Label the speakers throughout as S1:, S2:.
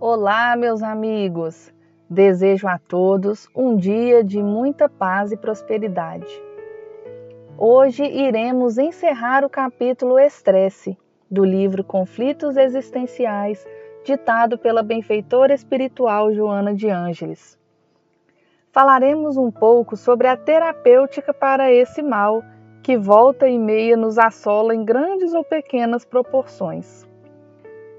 S1: Olá, meus amigos! Desejo a todos um dia de muita paz e prosperidade. Hoje iremos encerrar o capítulo Estresse do livro Conflitos Existenciais, ditado pela benfeitora espiritual Joana de Ângeles. Falaremos um pouco sobre a terapêutica para esse mal que volta e meia nos assola em grandes ou pequenas proporções.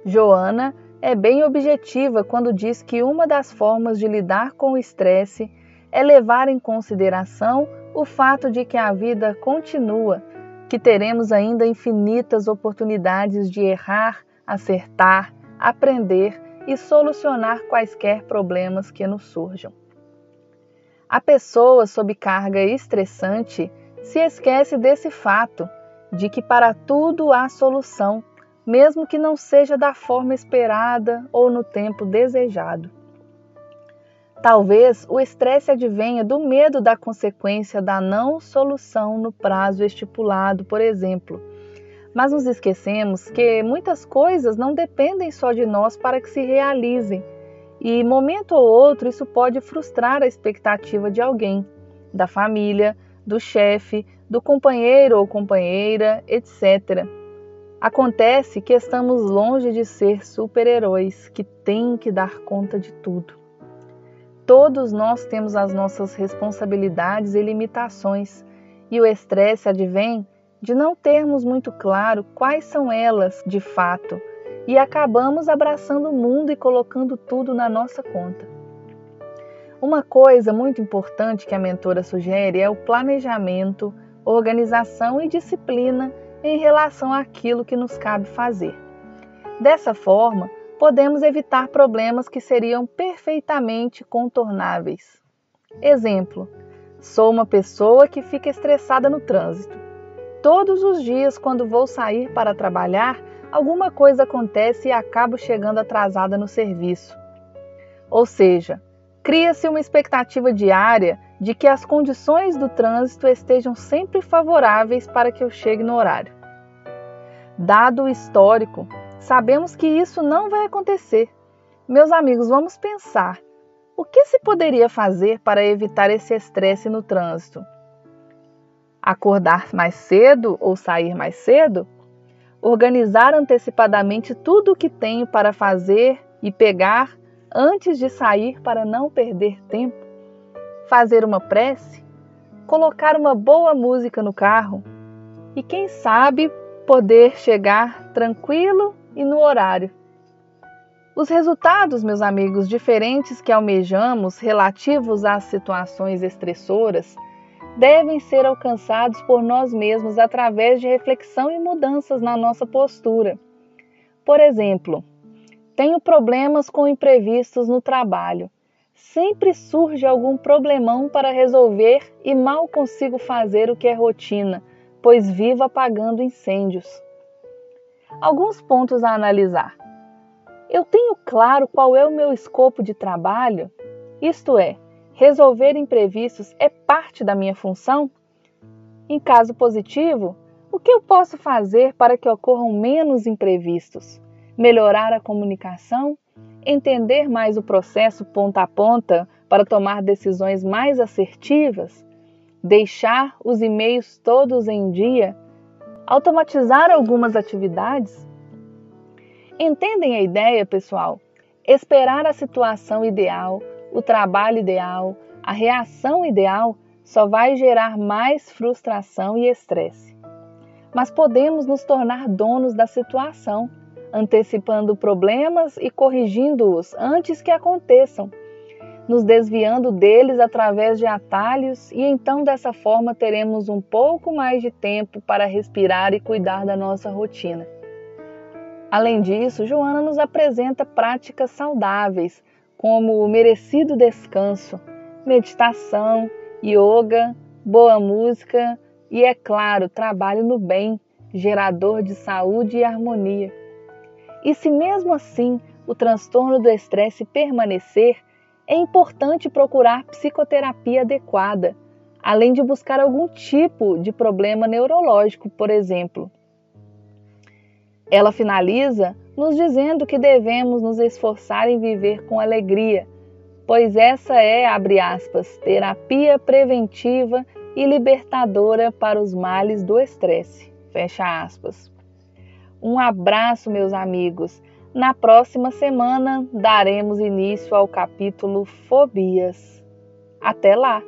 S1: Joana é bem objetiva quando diz que uma das formas de lidar com o estresse é levar em consideração o fato de que a vida continua, que teremos ainda infinitas oportunidades de errar, acertar, aprender e solucionar quaisquer problemas que nos surjam. A pessoa sob carga estressante se esquece desse fato, de que para tudo há solução mesmo que não seja da forma esperada ou no tempo desejado. Talvez o estresse advenha do medo da consequência da não solução no prazo estipulado, por exemplo. Mas nos esquecemos que muitas coisas não dependem só de nós para que se realizem, e momento ou outro isso pode frustrar a expectativa de alguém, da família, do chefe, do companheiro ou companheira, etc. Acontece que estamos longe de ser super-heróis que têm que dar conta de tudo. Todos nós temos as nossas responsabilidades e limitações, e o estresse advém de não termos muito claro quais são elas de fato e acabamos abraçando o mundo e colocando tudo na nossa conta. Uma coisa muito importante que a mentora sugere é o planejamento, organização e disciplina em relação àquilo que nos cabe fazer. Dessa forma, podemos evitar problemas que seriam perfeitamente contornáveis. Exemplo: sou uma pessoa que fica estressada no trânsito. Todos os dias, quando vou sair para trabalhar, alguma coisa acontece e acabo chegando atrasada no serviço. Ou seja, cria-se uma expectativa diária de que as condições do trânsito estejam sempre favoráveis para que eu chegue no horário. Dado o histórico, sabemos que isso não vai acontecer. Meus amigos, vamos pensar. O que se poderia fazer para evitar esse estresse no trânsito? Acordar mais cedo ou sair mais cedo? Organizar antecipadamente tudo o que tenho para fazer e pegar antes de sair para não perder tempo? Fazer uma prece, colocar uma boa música no carro e, quem sabe, poder chegar tranquilo e no horário. Os resultados, meus amigos, diferentes que almejamos relativos às situações estressoras devem ser alcançados por nós mesmos através de reflexão e mudanças na nossa postura. Por exemplo, tenho problemas com imprevistos no trabalho sempre surge algum problemão para resolver e mal consigo fazer o que é rotina, pois vivo apagando incêndios. Alguns pontos a analisar. Eu tenho claro qual é o meu escopo de trabalho? Isto é, resolver imprevistos é parte da minha função? Em caso positivo, o que eu posso fazer para que ocorram menos imprevistos? Melhorar a comunicação? Entender mais o processo ponta a ponta para tomar decisões mais assertivas, deixar os e-mails todos em dia, automatizar algumas atividades? Entendem a ideia, pessoal? Esperar a situação ideal, o trabalho ideal, a reação ideal só vai gerar mais frustração e estresse. Mas podemos nos tornar donos da situação antecipando problemas e corrigindo-os antes que aconteçam, nos desviando deles através de atalhos, e então dessa forma teremos um pouco mais de tempo para respirar e cuidar da nossa rotina. Além disso, Joana nos apresenta práticas saudáveis, como o merecido descanso, meditação, yoga, boa música e, é claro, trabalho no bem, gerador de saúde e harmonia. E se mesmo assim o transtorno do estresse permanecer, é importante procurar psicoterapia adequada, além de buscar algum tipo de problema neurológico, por exemplo. Ela finaliza nos dizendo que devemos nos esforçar em viver com alegria, pois essa é, abre aspas, terapia preventiva e libertadora para os males do estresse. Fecha aspas. Um abraço, meus amigos. Na próxima semana daremos início ao capítulo Fobias. Até lá!